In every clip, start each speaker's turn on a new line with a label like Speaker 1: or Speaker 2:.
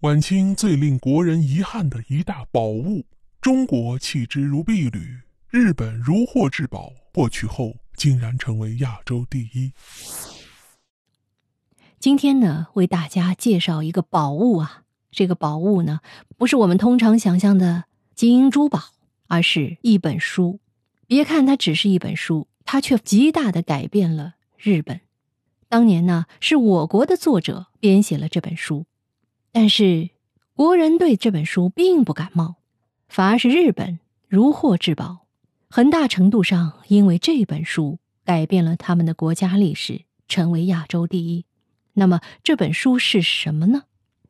Speaker 1: 晚清最令国人遗憾的一大宝物，中国弃之如敝履，日本如获至宝，获取后竟然成为亚洲第一。
Speaker 2: 今天呢，为大家介绍一个宝物啊，这个宝物呢，不是我们通常想象的金银珠宝，而是一本书。别看它只是一本书，它却极大的改变了日本。当年呢，是我国的作者编写了这本书，但是国人对这本书并不感冒，反而是日本如获至宝，很大程度上因为这本书改变了他们的国家历史，成为亚洲第一。那么这本书是什么呢？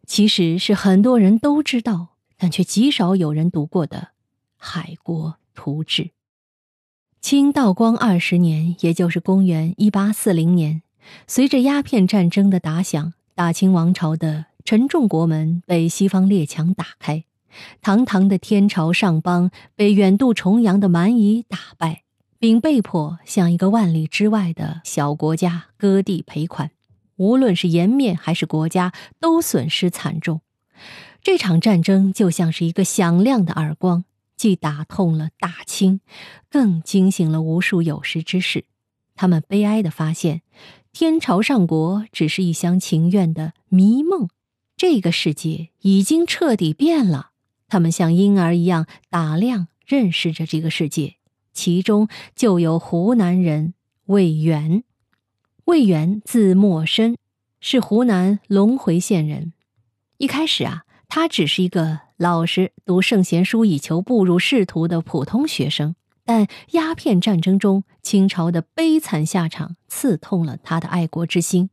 Speaker 2: 其实是很多人都知道，但却极少有人读过的《海国图志》。清道光二十年，也就是公元一八四零年，随着鸦片战争的打响，大清王朝的沉重国门被西方列强打开，堂堂的天朝上邦被远渡重洋的蛮夷打败，并被迫向一个万里之外的小国家割地赔款。无论是颜面还是国家，都损失惨重。这场战争就像是一个响亮的耳光，既打痛了大清，更惊醒了无数有识之士。他们悲哀地发现，天朝上国只是一厢情愿的迷梦，这个世界已经彻底变了。他们像婴儿一样打量、认识着这个世界，其中就有湖南人魏源。魏源字默深，是湖南隆回县人。一开始啊，他只是一个老实读圣贤书以求步入仕途的普通学生。但鸦片战争中清朝的悲惨下场刺痛了他的爱国之心，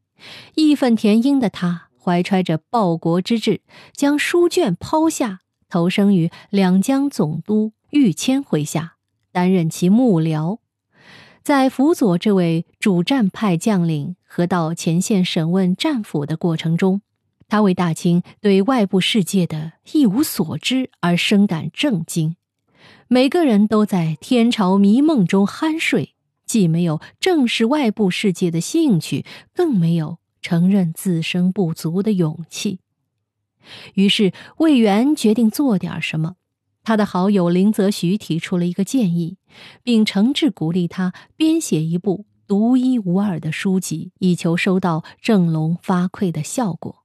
Speaker 2: 义愤填膺的他怀揣着报国之志，将书卷抛下，投生于两江总督玉谦麾下，担任其幕僚。在辅佐这位主战派将领和到前线审问战俘的过程中，他为大清对外部世界的一无所知而深感震惊。每个人都在天朝迷梦中酣睡，既没有正视外部世界的兴趣，更没有承认自身不足的勇气。于是，魏源决定做点什么。他的好友林则徐提出了一个建议，并诚挚鼓励他编写一部独一无二的书籍，以求收到振聋发聩的效果。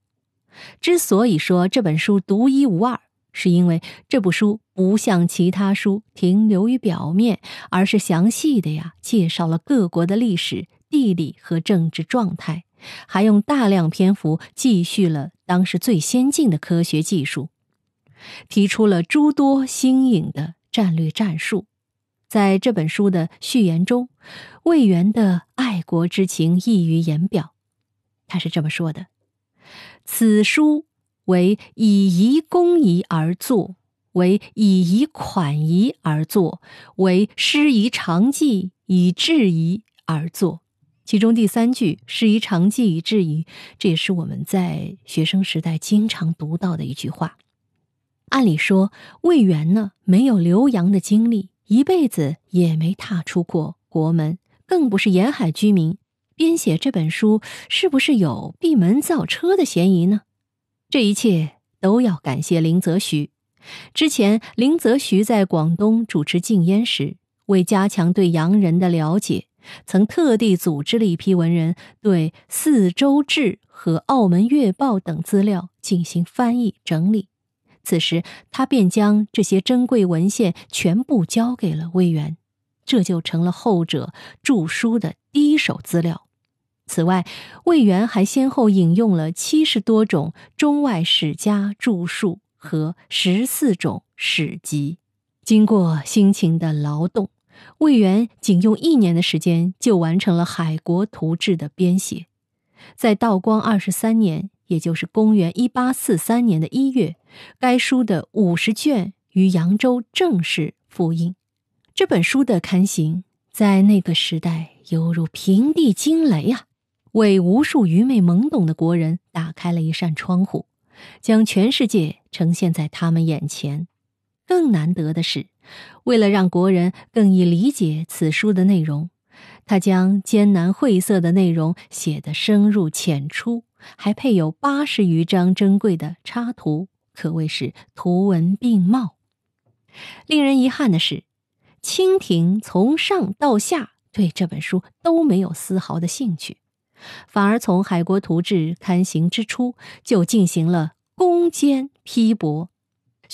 Speaker 2: 之所以说这本书独一无二，是因为这部书不像其他书停留于表面，而是详细的呀介绍了各国的历史、地理和政治状态，还用大量篇幅记叙了当时最先进的科学技术。提出了诸多新颖的战略战术，在这本书的序言中，魏源的爱国之情溢于言表。他是这么说的：“此书为以夷攻夷而作，为以夷款夷而作，为师夷长技以制夷而作。”其中第三句“师夷长技以制夷”，这也是我们在学生时代经常读到的一句话。按理说，魏源呢没有留洋的经历，一辈子也没踏出过国门，更不是沿海居民。编写这本书，是不是有闭门造车的嫌疑呢？这一切都要感谢林则徐。之前，林则徐在广东主持禁烟时，为加强对洋人的了解，曾特地组织了一批文人，对《四周志》和《澳门月报》等资料进行翻译整理。此时，他便将这些珍贵文献全部交给了魏源，这就成了后者著书的第一手资料。此外，魏源还先后引用了七十多种中外史家著述和十四种史籍。经过辛勤的劳动，魏源仅用一年的时间就完成了《海国图志》的编写。在道光二十三年。也就是公元一八四三年的一月，该书的五十卷于扬州正式复印。这本书的刊行，在那个时代犹如平地惊雷啊，为无数愚昧懵懂的国人打开了一扇窗户，将全世界呈现在他们眼前。更难得的是，为了让国人更易理解此书的内容，他将艰难晦涩的内容写得深入浅出。还配有八十余张珍贵的插图，可谓是图文并茂。令人遗憾的是，清廷从上到下对这本书都没有丝毫的兴趣，反而从《海国图志》刊行之初就进行了攻坚批驳。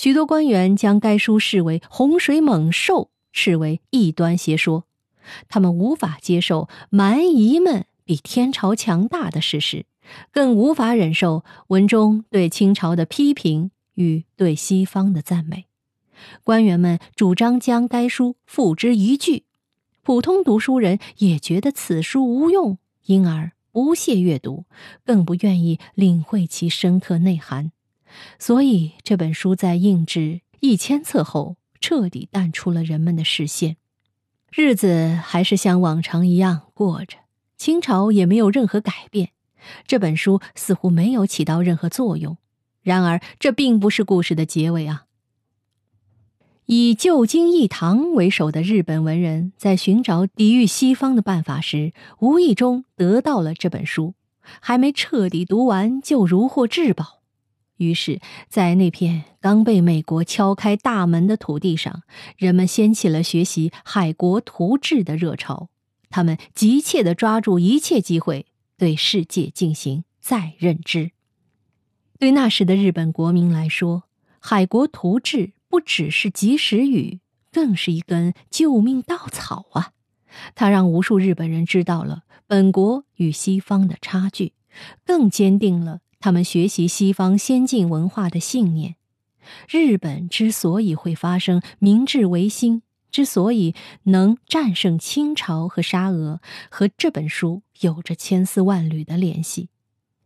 Speaker 2: 许多官员将该书视为洪水猛兽，视为异端邪说。他们无法接受蛮夷们比天朝强大的事实，更无法忍受文中对清朝的批评与对西方的赞美。官员们主张将该书付之一炬，普通读书人也觉得此书无用，因而不屑阅读，更不愿意领会其深刻内涵。所以这本书在印制一千册后，彻底淡出了人们的视线。日子还是像往常一样过着，清朝也没有任何改变，这本书似乎没有起到任何作用。然而，这并不是故事的结尾啊。以旧京义堂为首的日本文人在寻找抵御西方的办法时，无意中得到了这本书，还没彻底读完就如获至宝。于是，在那片刚被美国敲开大门的土地上，人们掀起了学习《海国图志》的热潮。他们急切地抓住一切机会，对世界进行再认知。对那时的日本国民来说，《海国图志》不只是及时雨，更是一根救命稻草啊！它让无数日本人知道了本国与西方的差距，更坚定了。他们学习西方先进文化的信念，日本之所以会发生明治维新，之所以能战胜清朝和沙俄，和这本书有着千丝万缕的联系。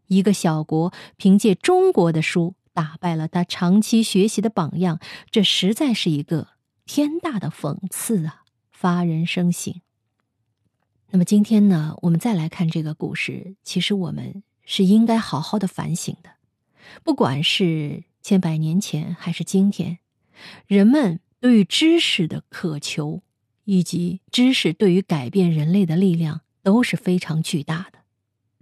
Speaker 2: 一个小国凭借中国的书打败了他长期学习的榜样，这实在是一个天大的讽刺啊！发人深省。那么今天呢，我们再来看这个故事，其实我们。是应该好好的反省的，不管是千百年前还是今天，人们对于知识的渴求，以及知识对于改变人类的力量都是非常巨大的。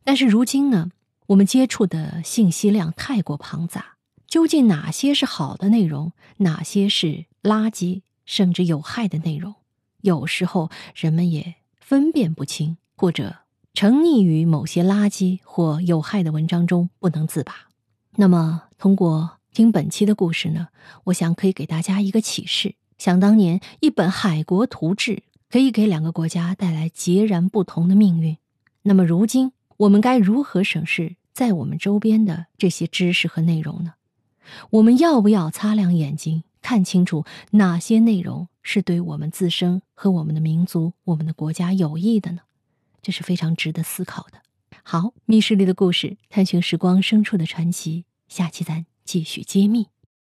Speaker 2: 但是如今呢，我们接触的信息量太过庞杂，究竟哪些是好的内容，哪些是垃圾甚至有害的内容，有时候人们也分辨不清，或者。沉溺于某些垃圾或有害的文章中不能自拔。那么，通过听本期的故事呢，我想可以给大家一个启示：想当年，一本《海国图志》可以给两个国家带来截然不同的命运。那么，如今我们该如何审视在我们周边的这些知识和内容呢？我们要不要擦亮眼睛，看清楚哪些内容是对我们自身和我们的民族、我们的国家有益的呢？这是非常值得思考的。好，密室里的故事，探寻时光深处的传奇，下期咱继续揭秘。